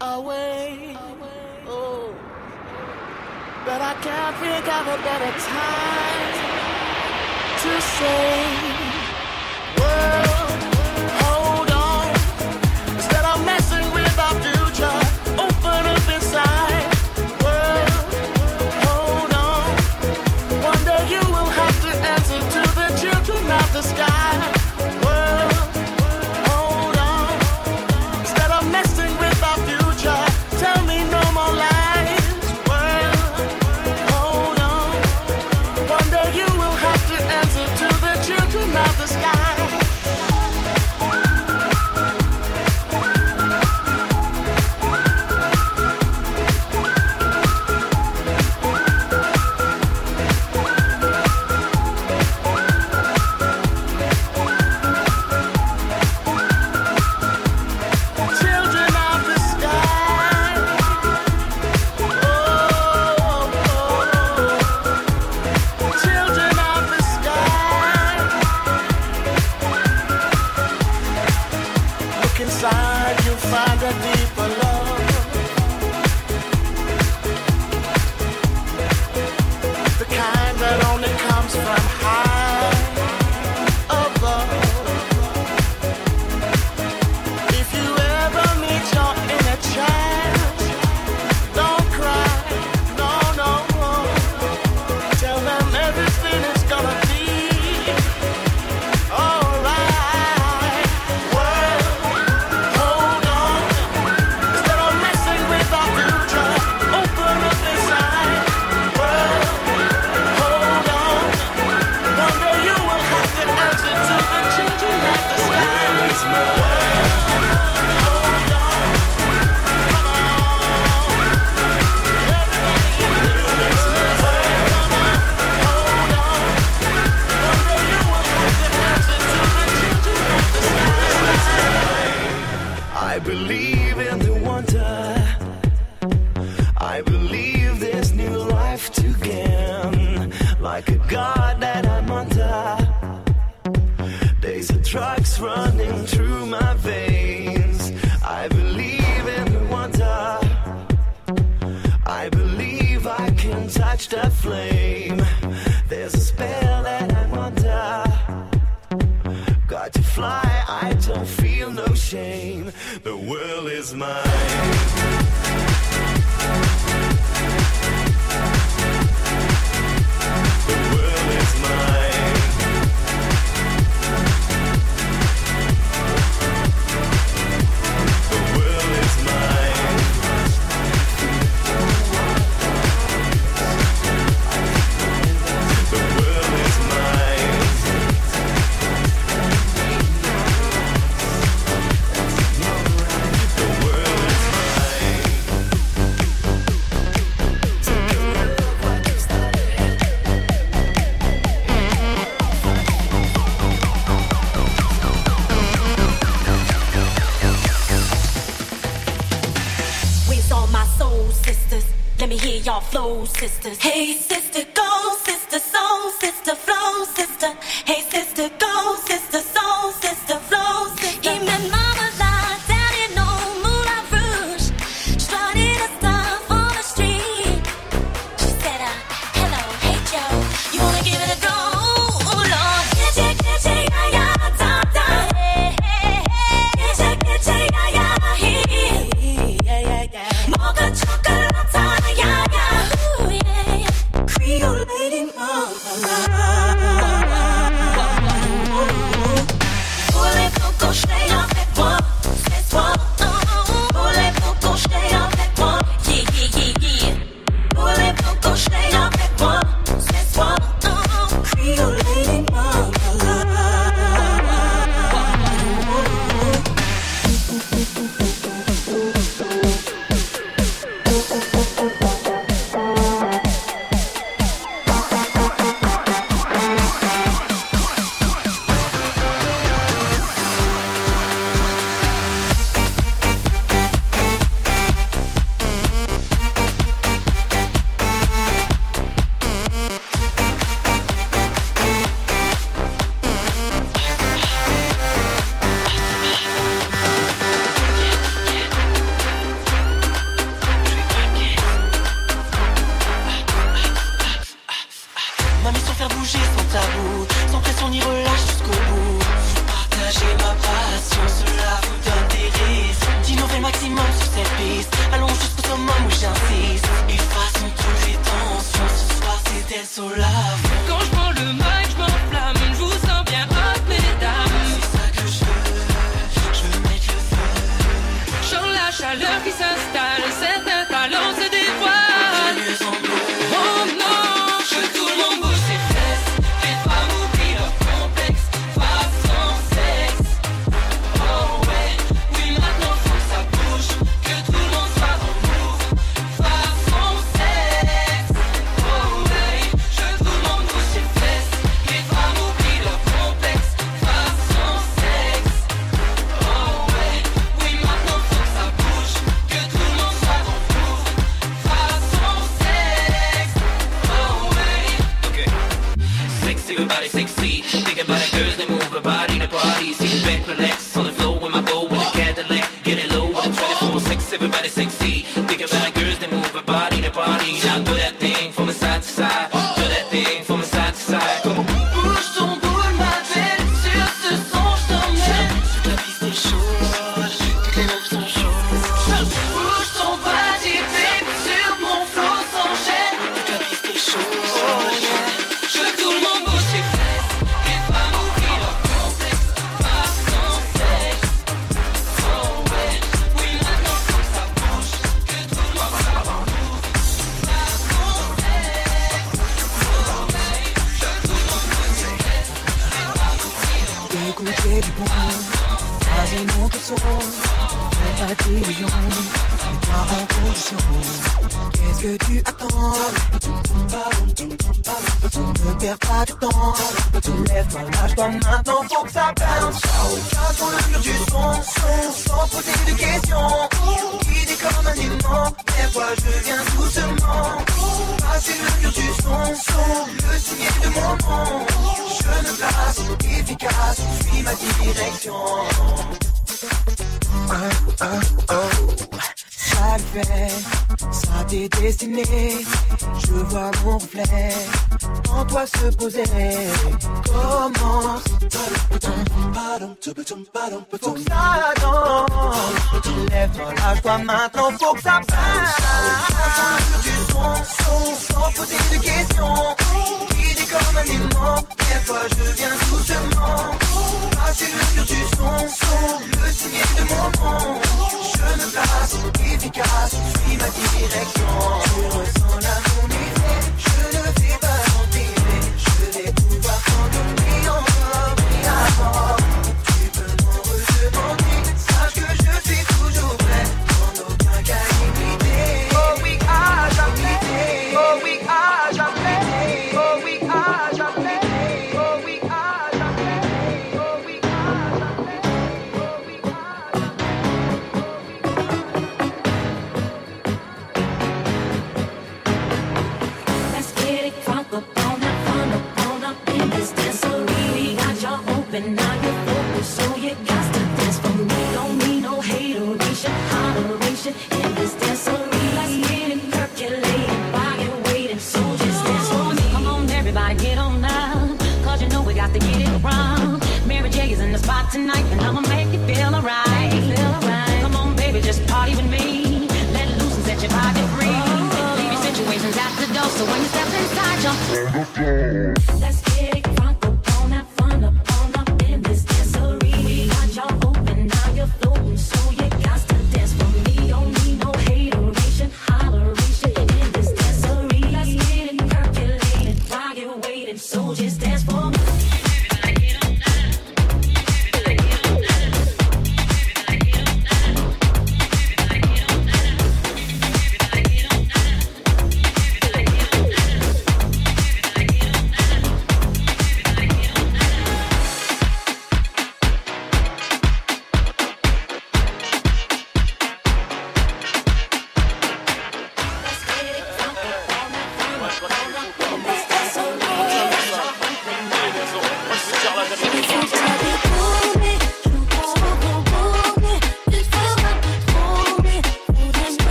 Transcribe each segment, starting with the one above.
away. Oh. But I can't think of a better time to say.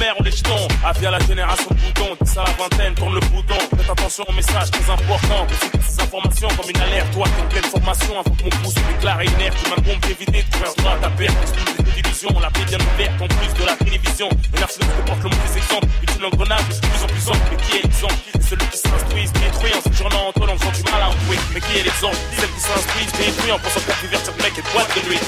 mère on les jetons. Avis ah, à la génération bouton, ça 10 à la vingtaine, tourne le bouton. Faites attention aux messages très importants. Que ces informations comme une alerte. Toi t'es une pleine formation, avant que mon pouce se déclare inerte. Tu bombe de faire droit à ta perte. illusions, la paix bien ouverte en plus de la télévision. Un arsenal que porte le mauvais exemple est une engrenage de plus en plus ample. Mais qui est l'exemple C'est celui qui s'instruit, détruit en se journant en faisant du mal à avouer. Mais qui est l'exemple Celui qui s'instruit, détruit en pensant faire divertir le mec et boîte de lui.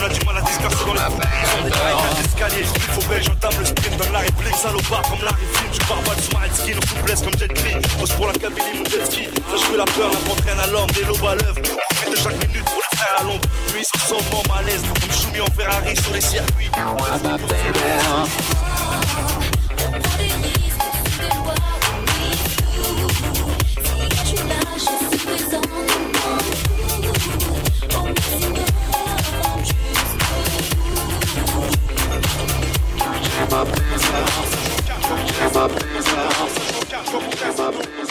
On a du mal à disperser dans les escaliers, je faut belge, j'entame le sprint dans la réplique, salopard comme la réfine, je pars mal sur my skin, on blesse comme Jet on pose pour la cabine mon jet ski, je que la peur, la entraîne à l'homme, des lobes à l'œuvre, profite de chaque minute pour la faire à l'ombre, lui, se son moment, malaise, comme soumis en Ferrari sur les circuits. Ah, présence, ma présence, ma présence.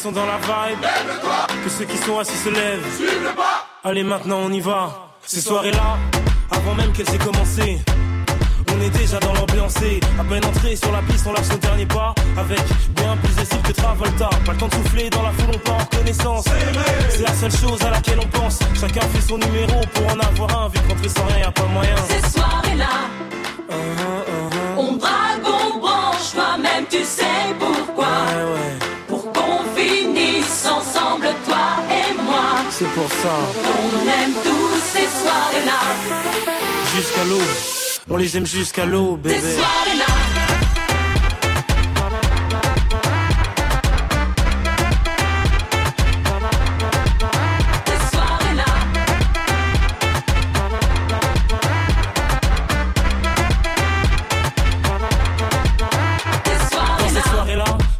sont dans la vibe, que ceux qui sont assis se lèvent. Suive le pas. Allez, maintenant on y va. Ces soirées-là, avant même qu'elle aient commencé. On est déjà dans l'ambiance à peine entré sur la piste, on lâche son dernier pas avec bien plus de que Travolta. Pas le temps de souffler dans la foule, on part en connaissance. C'est la seule chose à laquelle on pense. Chacun fait son numéro pour en avoir un, vu qu'entrer sans rien, y'a pas moyen. Ces soirées-là, ah, ah, ah. on drague on branche, toi-même tu sais pour c'est pour ça On aime tous ces soirées-là Jusqu'à l'eau On les aime jusqu'à l'eau, bébé Ces soirées-là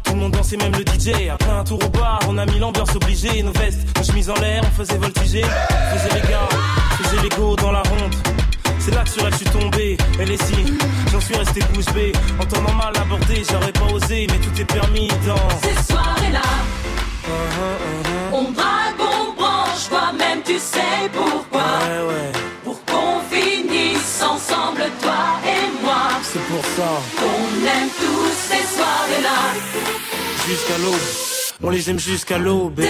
tout le monde et même le DJ après un tour au a mis l'ambiance obligée, nos vestes, nos chemises en l'air, on faisait voltiger, faisait les gars, faisait les dans la ronde. C'est là que sur elle je suis tombé, elle est si, j'en suis resté bouche bée, en temps normal abordé, j'aurais pas osé, mais tout est permis dans ces soirées-là. Uh-huh, uh-huh. On va on branche, toi-même tu sais pourquoi. Ouais, Pour qu'on finisse ensemble, toi et moi. C'est pour ça qu'on aime tous ces soirées-là. Jusqu'à l'aube. On les aime jusqu'à l'eau, bébé.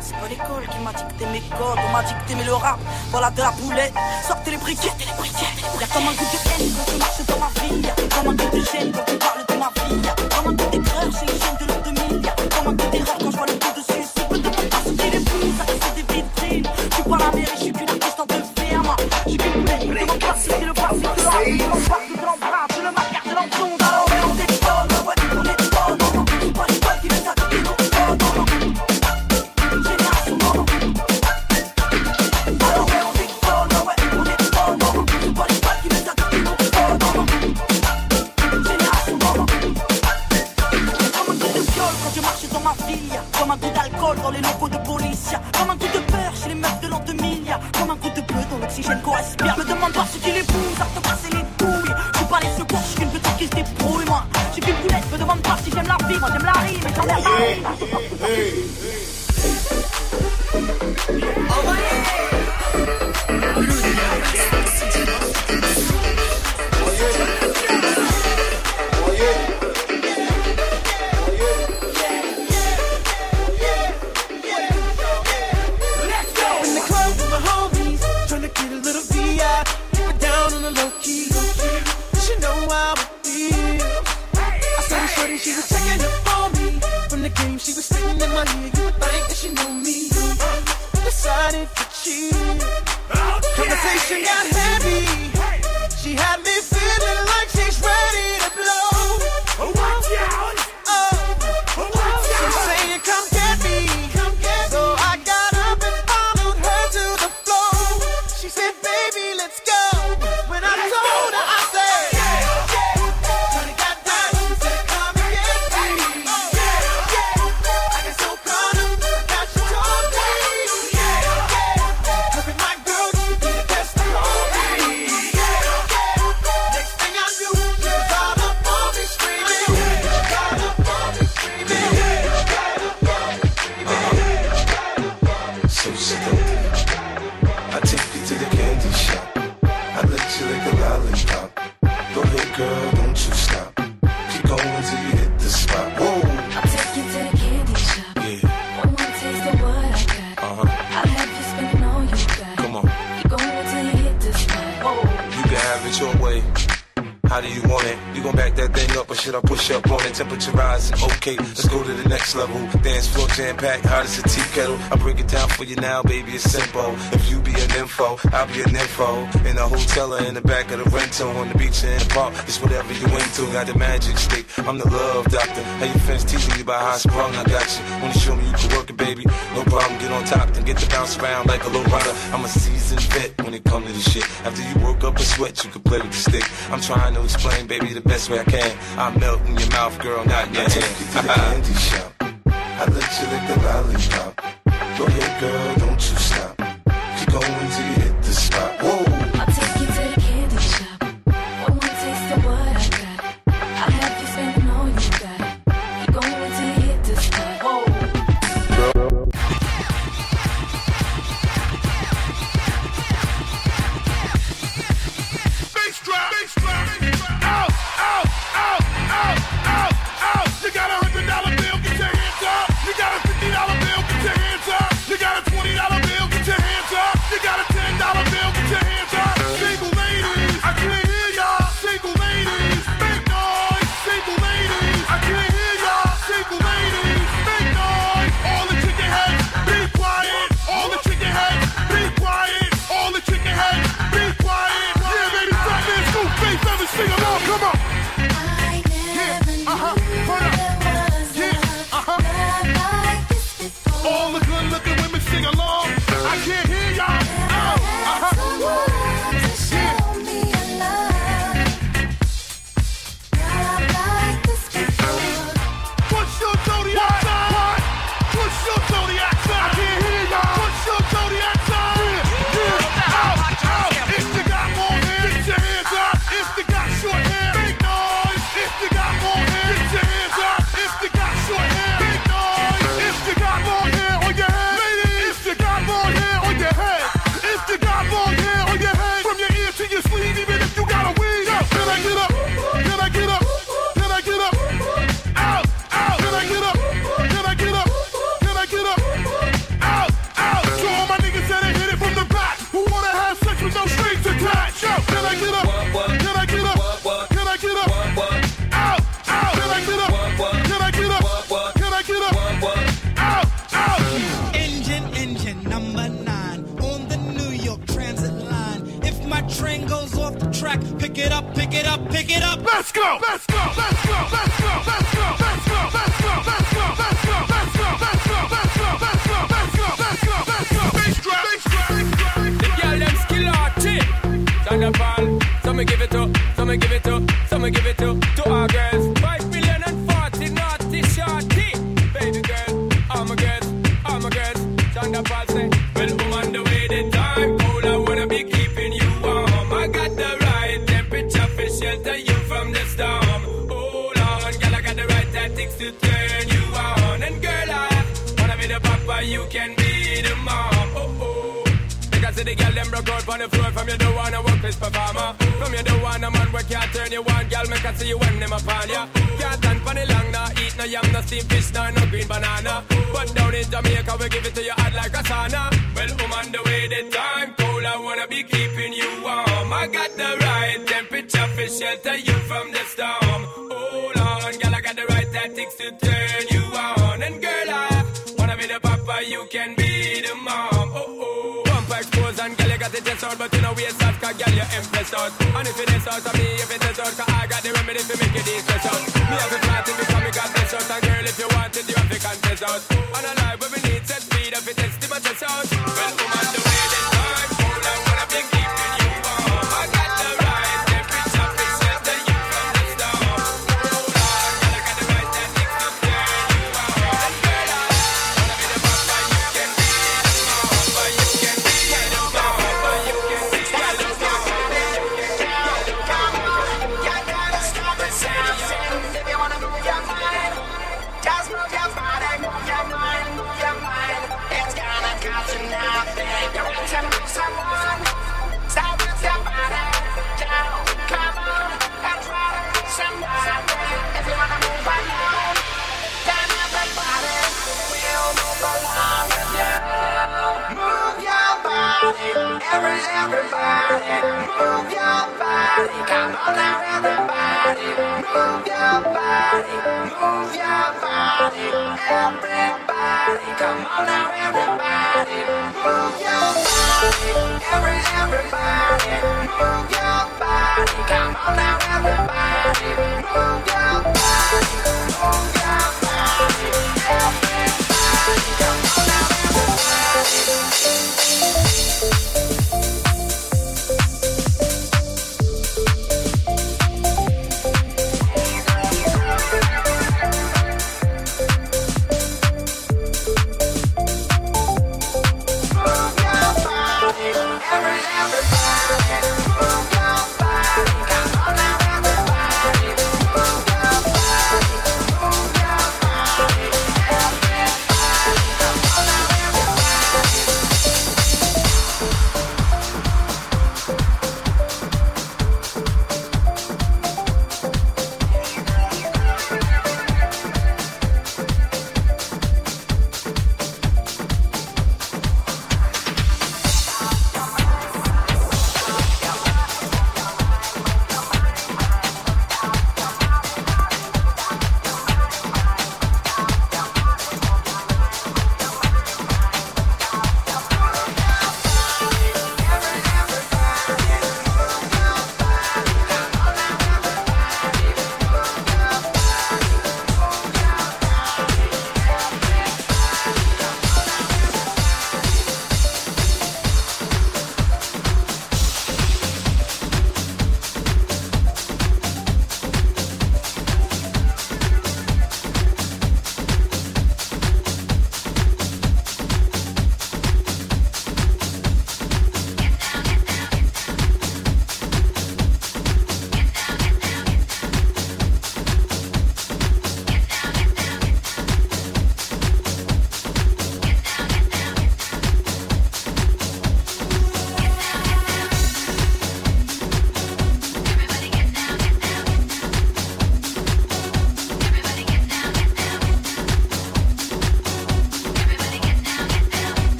c'est pas l'école qui m'a dicté mes codes, on m'a dicté mais le rap, voilà de la boulette, sortez les briquettes, les briquettes, y'a comme un goût de haine quand tu marches dans ma vie, y'a comme un goût de gêne quand tu parles de ma vie, y'a comme un goût c'est une chaîne de l'autre temperature rising. Okay, let's go to the next level. Dance floor jam packed, hot as a tea kettle. I break it down for you now, baby. It's simple. If you be an info, I'll be an info. In a hotel or in the back of the rental, on the beach or in the park, it's whatever you into. Got the magic stick. I'm the love doctor. How your friends teaching you about how I sprung? I got you. Wanna show me keep it baby. No problem, get on top, then get the bounce around like a low rider. I'm a seasoned vet when it comes to this shit. After you woke up a sweat, you can play with the stick. I'm trying to explain, baby, the best way I can. I melt in your mouth, girl, not your I hand. the candy I let you lick the lollipop. Go ahead, girl, don't you or no green banana. But down in Jamaica, we give it to your heart like a sauna. Well, I'm on the way, the time cold. I wanna be keeping you warm. I got the right temperature for shelter you from the storm. Hold on, girl, I got the right tactics to turn you on. And girl, I wanna be the papa, you can be the mom. Oh, oh. Pump expose and girl, you got it just out, but you know we start, cause girl, you are impressed out. And if it is out of me, if it out. everybody, come on now everybody, move your body, every everybody, move your body, come on now everybody, move your body. Everybody.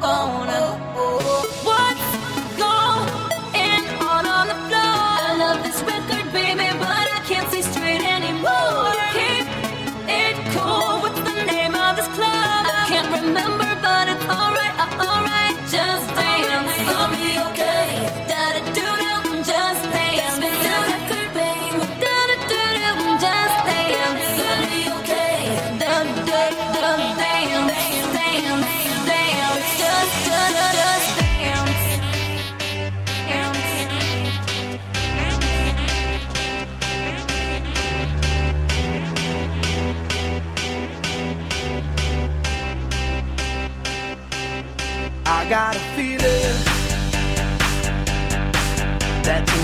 gonna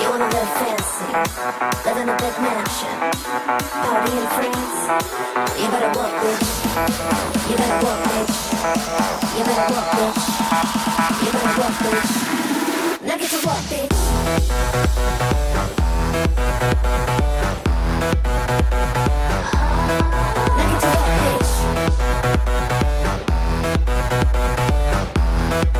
You wanna live fancy, live in a big mansion, party in France. You better walk, bitch. You better walk, bitch. You better walk, bitch. You better walk, bitch. Now get to walk, bitch. Now get to walk, bitch.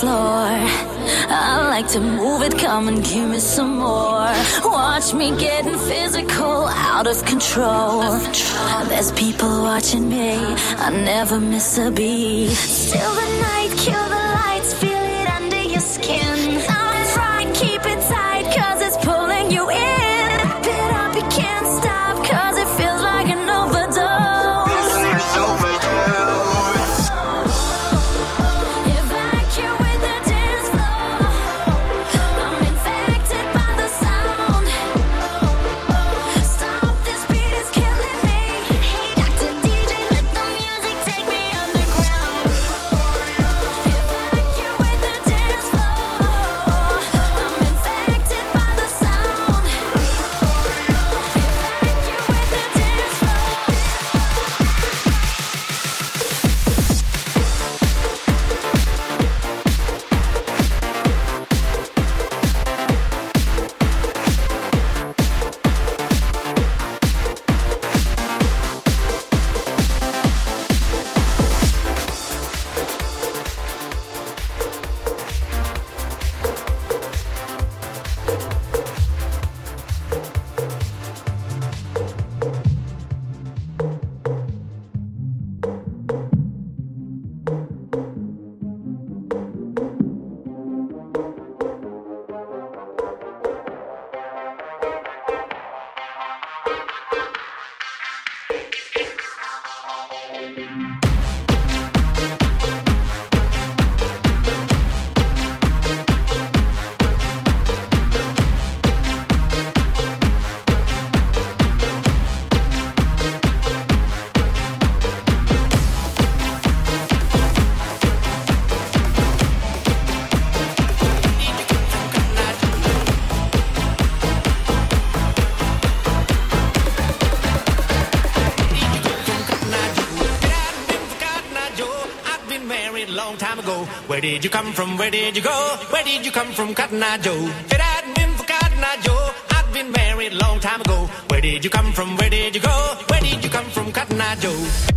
floor. I like to move it, come and give me some more. Watch me getting physical, out of control. There's people watching me, I never miss a beat. Still the night, kill the did you come from? Where did you go? Where did you come from, Cotton Eye Joe? If it hadn't been for Cotton Eye Joe, I'd been married a long time ago. Where did you come from? Where did you go? Where did you come from, Cotton Eye Joe?